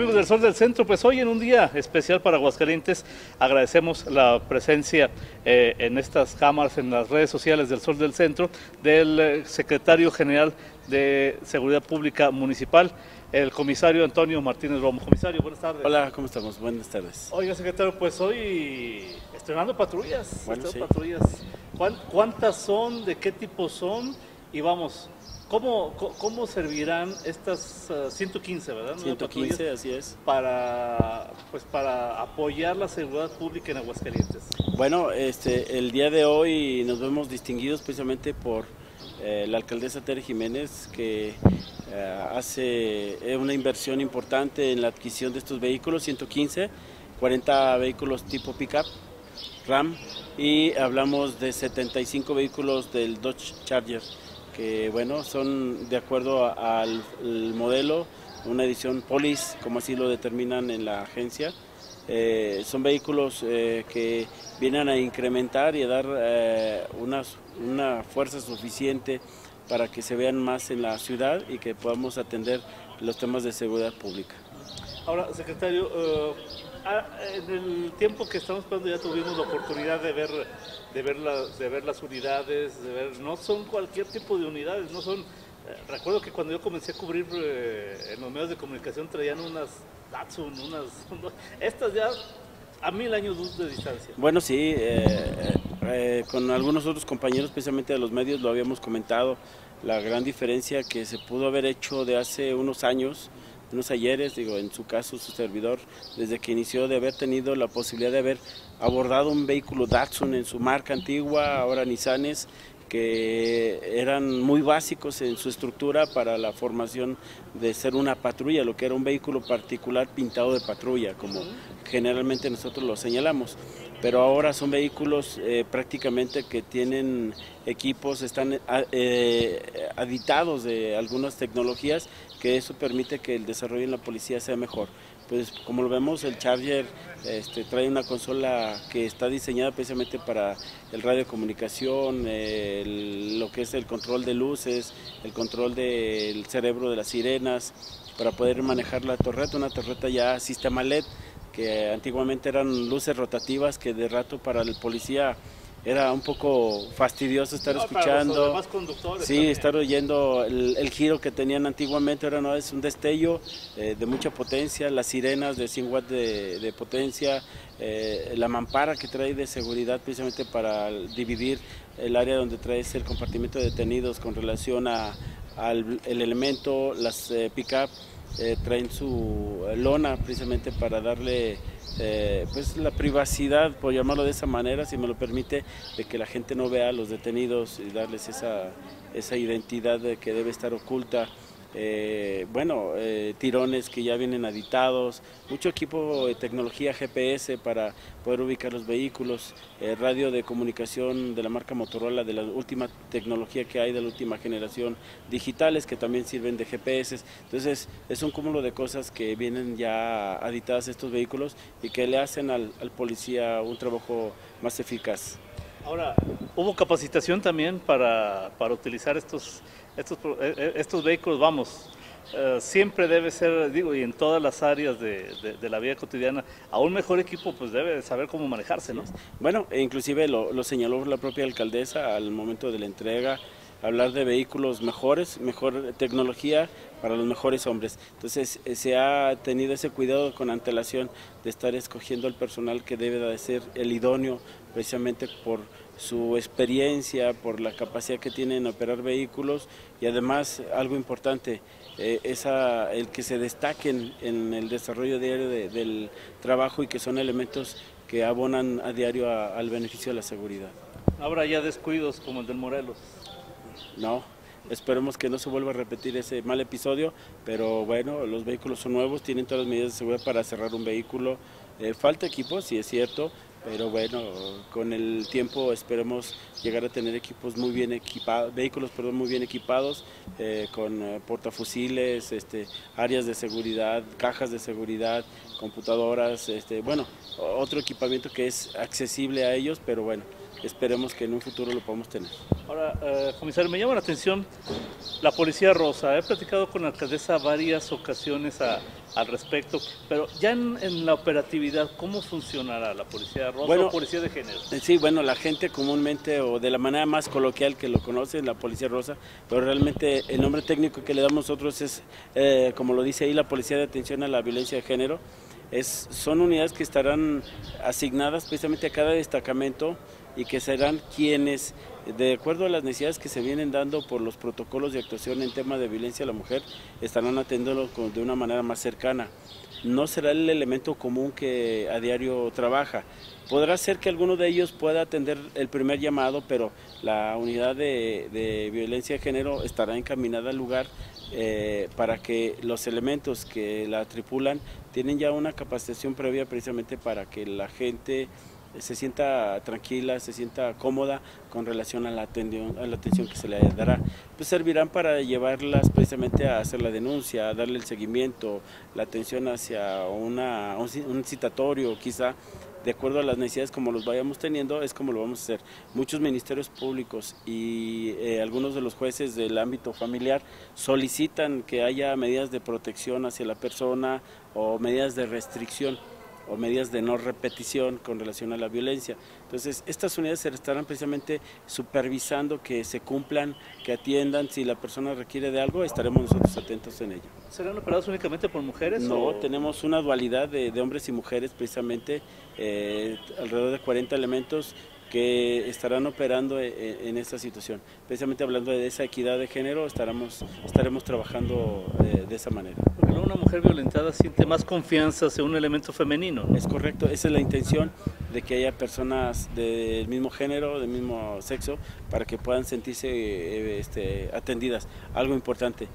Amigos del Sol del Centro, pues hoy en un día especial para Aguascalientes agradecemos la presencia eh, en estas cámaras, en las redes sociales del Sol del Centro, del eh, secretario general de Seguridad Pública Municipal, el comisario Antonio Martínez Romo. Comisario, buenas tardes. Hola, ¿cómo estamos? Buenas tardes. Oiga, secretario, pues hoy estrenando patrullas. Bueno, sí. patrullas. ¿Cuán- ¿Cuántas son? ¿De qué tipo son? Y vamos, ¿cómo, cómo servirán estas ah, 115, verdad? Nueve 115, patrullas así es. Para, pues, para apoyar la seguridad pública en Aguascalientes. Bueno, este, el día de hoy nos vemos distinguidos precisamente por eh, la alcaldesa Tere Jiménez, que eh, hace eh, una inversión importante en la adquisición de estos vehículos, 115, 40 vehículos tipo pickup, RAM, y hablamos de 75 vehículos del Dodge Charger, que bueno, son de acuerdo al modelo, una edición Police, como así lo determinan en la agencia. Eh, son vehículos eh, que vienen a incrementar y a dar eh, una, una fuerza suficiente para que se vean más en la ciudad y que podamos atender los temas de seguridad pública. Ahora, secretario, ah, en el tiempo que estamos esperando ya tuvimos la oportunidad de ver, de ver, la- de ver las unidades, de ver, no son cualquier tipo de unidades, no son, eh, recuerdo que cuando yo comencé a cubrir eh, en los medios de comunicación traían unas Datsun, unas, estas ya a mil años luz de distancia. Bueno, sí, eh, eh, con algunos otros compañeros, especialmente de los medios, lo habíamos comentado, la gran diferencia que se pudo haber hecho de hace unos años, unos ayeres, digo, en su caso su servidor, desde que inició de haber tenido la posibilidad de haber abordado un vehículo Datsun en su marca antigua, ahora Nissanes, que eran muy básicos en su estructura para la formación de ser una patrulla, lo que era un vehículo particular pintado de patrulla, como generalmente nosotros lo señalamos. Pero ahora son vehículos eh, prácticamente que tienen equipos, están eh, eh, aditados de algunas tecnologías que eso permite que el desarrollo en la policía sea mejor. Pues como lo vemos, el Charger este, trae una consola que está diseñada precisamente para el radio de comunicación, el- lo que es el control de luces, el control del cerebro de las sirenas, para poder manejar la torreta, una torreta ya sistema LED, que antiguamente eran luces rotativas que de rato para el policía era un poco fastidioso estar No, escuchando. Sí, también. estar oyendo el, el giro que tenían antiguamente, ahora no es un destello eh, de mucha potencia, las sirenas de 100 watts de, de potencia, eh, la mampara que trae de seguridad precisamente para dividir el área donde traes el compartimiento de detenidos con relación a, al el elemento, las eh, pick-up traen su lona precisamente para darle eh, pues la privacidad, por llamarlo de esa manera, si me lo permite, de que la gente no vea a los detenidos y darles esa, esa identidad de que debe estar oculta. Eh, bueno, eh, tirones que ya vienen aditados, mucho equipo de tecnología GPS para poder ubicar los vehículos, eh, radio de comunicación de la marca Motorola, de la última tecnología que hay, de la última generación, digitales que también sirven de GPS. Entonces, es un cúmulo de cosas que vienen ya aditadas a estos vehículos y que le hacen al, al policía un trabajo más eficaz. Ahora, hubo capacitación también para, para utilizar estos, estos, eh, eh, estos vehículos, vamos, eh, siempre debe ser, digo, y en todas las áreas de, de- de la vida cotidiana, a un mejor equipo pues debe saber cómo manejarse, ¿no? Bueno, e inclusive lo, lo señaló la propia alcaldesa al momento de la entrega, hablar de vehículos mejores, mejor tecnología para los mejores hombres. Entonces se ha tenido ese cuidado con antelación de estar escogiendo el personal que debe de ser el idóneo precisamente por su experiencia, por la capacidad que tienen en operar vehículos y además algo importante, eh, esa, el que se destaquen en el desarrollo diario de- del trabajo y que son elementos que abonan a diario a- al beneficio de la seguridad. Habrá ya descuidos como el del Morelos. No, esperemos que no se vuelva a repetir ese mal episodio, pero bueno, los vehículos son nuevos, tienen todas las medidas de seguridad para cerrar un vehículo. Eh, falta equipo, sí es cierto, pero bueno, con el tiempo esperemos llegar a tener equipos muy bien equipados, vehículos perdón, muy bien equipados, eh, con eh, portafusiles, este, áreas de seguridad, cajas de seguridad, computadoras, este, bueno, otro equipamiento que es accesible a ellos, pero bueno, esperemos que en un futuro lo podamos tener. Ahora, eh, comisario, me llama la atención la Policía Rosa. He platicado con la alcaldesa varias ocasiones al respecto, pero ya en, la operatividad, ¿cómo funcionará la Policía Rosa o Policía de Género? Eh, sí, bueno, la gente comúnmente o de la manera más coloquial que lo conoce, la Policía Rosa, pero realmente el nombre técnico que le damos nosotros es, eh, como lo dice ahí, la Policía de Atención a la Violencia de Género. Es, son unidades que estarán asignadas precisamente a cada destacamento y que serán quienes, de acuerdo a las necesidades que se vienen dando por los protocolos de actuación en tema de violencia a la mujer, estarán atendiéndolo de una manera más cercana. No será el elemento común que a diario trabaja. Podrá ser que alguno de ellos pueda atender el primer llamado, pero la unidad de, violencia de género estará encaminada al lugar eh, para que los elementos que la tripulan tienen ya una capacitación previa precisamente para que la gente se sienta tranquila, se sienta cómoda con relación a la, atención, a la atención que se le dará. Pues servirán para llevarlas precisamente a hacer la denuncia, a darle el seguimiento, la atención hacia una, un citatorio quizá, de acuerdo a las necesidades como los vayamos teniendo, es como lo vamos a hacer. Muchos ministerios públicos y eh, algunos de los jueces del ámbito familiar solicitan que haya medidas de protección hacia la persona o medidas de restricción o medidas de no repetición con relación a la violencia. Entonces, estas unidades se estarán precisamente supervisando que se cumplan, que atiendan, si la persona requiere de algo, estaremos nosotros atentos en ello. ¿Serán operados únicamente por mujeres? No, tenemos una dualidad de, hombres y mujeres precisamente, eh, alrededor de 40 elementos que estarán operando e, e, en, esta situación. Precisamente hablando de esa equidad de género, estaremos, estaremos trabajando eh, de, esa manera. Porque una mujer violentada siente más confianza hacia un elemento femenino. Es correcto, esa es la intención de que haya personas del mismo género, del mismo sexo, para que puedan sentirse eh, este, atendidas. Algo importante,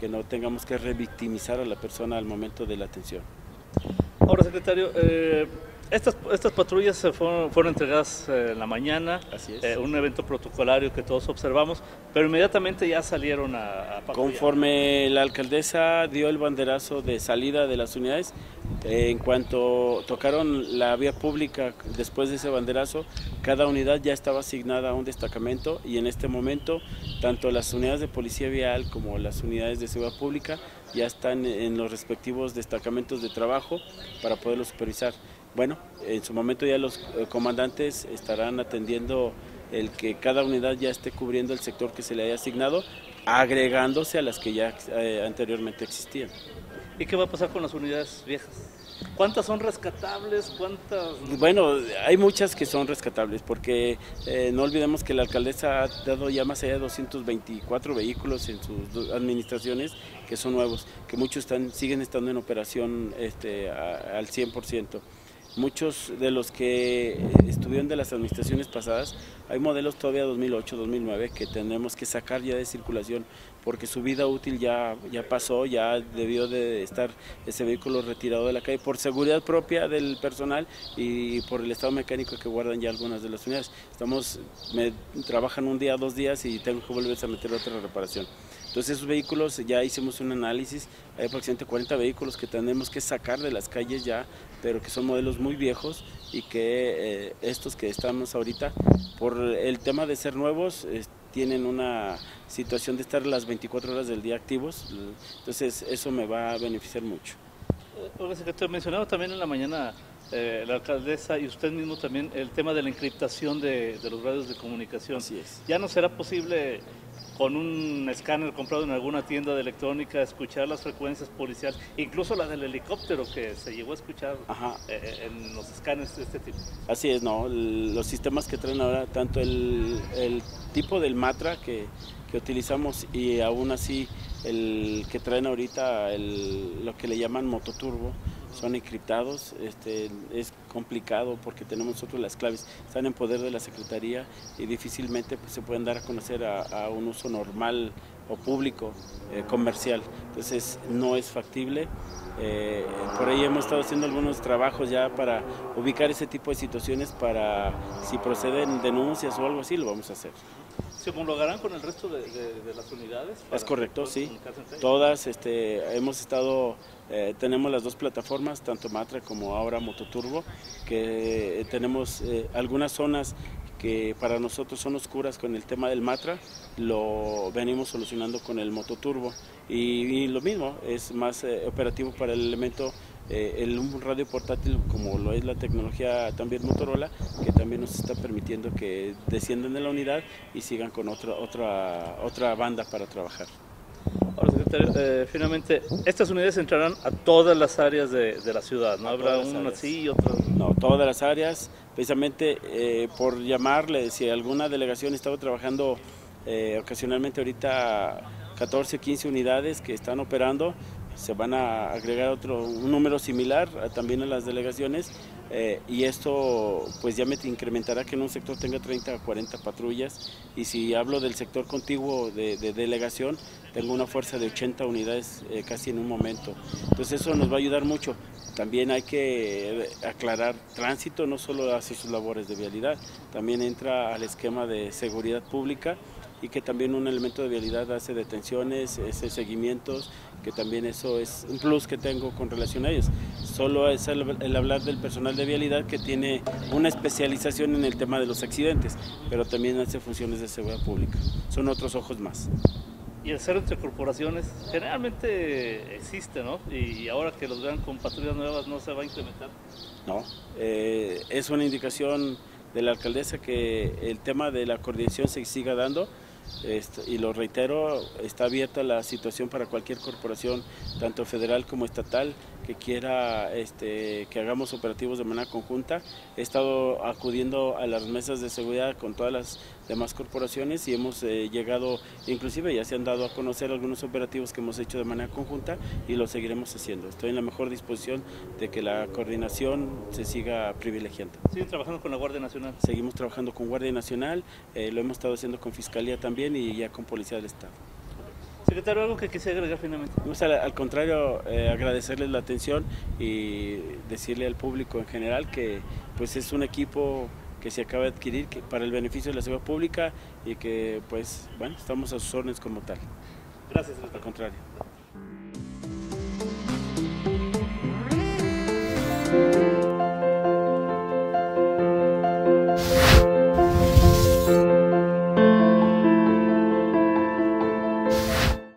que no tengamos que revictimizar a la persona al momento de la atención. Ahora, secretario, eh, estas, estas patrullas fueron, fueron entregadas eh, en la mañana, Así es. Eh, un evento protocolario que todos observamos, pero inmediatamente ya salieron a, a Conforme la alcaldesa dio el banderazo de salida de las unidades, en cuanto tocaron la vía pública después de ese banderazo, cada unidad ya estaba asignada a un destacamento y en este momento tanto las unidades de policía vial como las unidades de seguridad pública ya están en los respectivos destacamentos de trabajo para poderlo supervisar. Bueno, en su momento ya los eh, comandantes estarán atendiendo el que cada unidad ya esté cubriendo el sector que se le haya asignado, agregándose a las que ya eh, anteriormente existían. ¿Y qué va a pasar con las unidades viejas? ¿Cuántas son rescatables? ¿Cuántas? Bueno, hay muchas que son rescatables, porque eh, no olvidemos que la alcaldesa ha dado ya más allá de 224 vehículos en sus administraciones que son nuevos, que muchos están, siguen estando en operación este, al 100%. Muchos de los que estuvieron de las administraciones pasadas, hay modelos todavía 2008, 2009 que tenemos que sacar ya de circulación porque su vida útil ya, ya pasó, ya debió de estar ese vehículo retirado de la calle por seguridad propia del personal y por el estado mecánico que guardan ya algunas de las unidades. Estamos, me trabajan un día, dos días y tengo que volver a meter otra reparación. Entonces esos vehículos ya hicimos un análisis, hay aproximadamente 40 vehículos que tenemos que sacar de las calles ya, pero que son modelos muy viejos y que eh, estos que estamos ahorita, por el tema de ser nuevos, tienen una situación de estar las 24 horas del día activos, entonces eso me va a beneficiar mucho. Hola, secretario, mencionado también en la mañana eh, la alcaldesa y usted mismo también el tema de la encriptación de, de los radios de comunicación. Así es. ¿Ya no será posible con un escáner comprado en alguna tienda de electrónica, escuchar las frecuencias policiales, incluso la del helicóptero que se llegó a escuchar eh, eh, en los escáneres de este tipo. Así es, ¿no? los sistemas que traen ahora, tanto el, tipo del Matra que, que, utilizamos y aún así el que traen ahorita el, lo que le llaman mototurbo, son encriptados, este, es complicado porque tenemos nosotros las claves, están en poder de la Secretaría y difícilmente pues, se pueden dar a conocer a, un uso normal o público, eh, comercial. Entonces no es factible. Eh, por ahí hemos estado haciendo algunos trabajos ya para ubicar ese tipo de situaciones para si proceden denuncias o algo así, lo vamos a hacer. ¿Se homologarán con el resto de, las unidades? Es correcto, sí. Todas este, hemos estado, eh, tenemos las dos plataformas, tanto Matra como ahora Mototurbo, que tenemos eh, algunas zonas que para nosotros son oscuras con el tema del Matra, lo venimos solucionando con el mototurbo. Y, y lo mismo, es más eh, operativo para el elemento, eh, el, un radio portátil como lo es la tecnología también Motorola, que también nos está permitiendo que desciendan de la unidad y sigan con otra, otra, otra banda para trabajar. Ahora, secretario, eh, finalmente, estas unidades entrarán a todas las áreas de, de la ciudad, ¿no? A Habrá una así y otra. No, todas las áreas, precisamente eh, por llamarle, si alguna delegación estaba trabajando eh, ocasionalmente ahorita 14, 15 unidades que están operando, se van a agregar otro, un número similar también a las delegaciones eh, y esto pues ya me incrementará que en un sector tenga 30 a 40 patrullas y si hablo del sector contiguo de, de delegación, tengo una fuerza de 80 unidades eh, casi en un momento. Entonces eso nos va a ayudar mucho. También hay que eh, aclarar, tránsito no solo hace sus labores de vialidad, también entra al esquema de seguridad pública y que también un elemento de vialidad hace detenciones, hace seguimientos, que también eso es un plus que tengo con relación a ellos. Solo es el, el hablar del personal de vialidad que tiene una especialización en el tema de los accidentes, pero también hace funciones de seguridad pública. Son otros ojos más. Y el cero entre corporaciones generalmente existe, ¿no? Y ahora que los vean con patrullas nuevas no se va a incrementar. No, eh, es una indicación de la alcaldesa que el tema de la coordinación se siga dando este, y lo reitero, está abierta la situación para cualquier corporación, tanto federal como estatal, que quiera este, que hagamos operativos de manera conjunta. He estado acudiendo a las mesas de seguridad con todas las demás corporaciones y hemos eh, llegado, inclusive ya se han dado a conocer algunos operativos que hemos hecho de manera conjunta y lo seguiremos haciendo. Estoy en la mejor disposición de que la coordinación se siga privilegiando. Siguen trabajando con la Guardia Nacional. Seguimos trabajando con Guardia Nacional, eh, lo hemos estado haciendo con Fiscalía también y ya con Policía del Estado. Secretario, algo que quisiera agregar finalmente. Al contrario, eh, agradecerles la atención y decirle al público en general que pues es un equipo que se acaba de adquirir que, para el beneficio de la seguridad pública y que pues bueno, estamos a sus órdenes como tal. Gracias, Al contrario.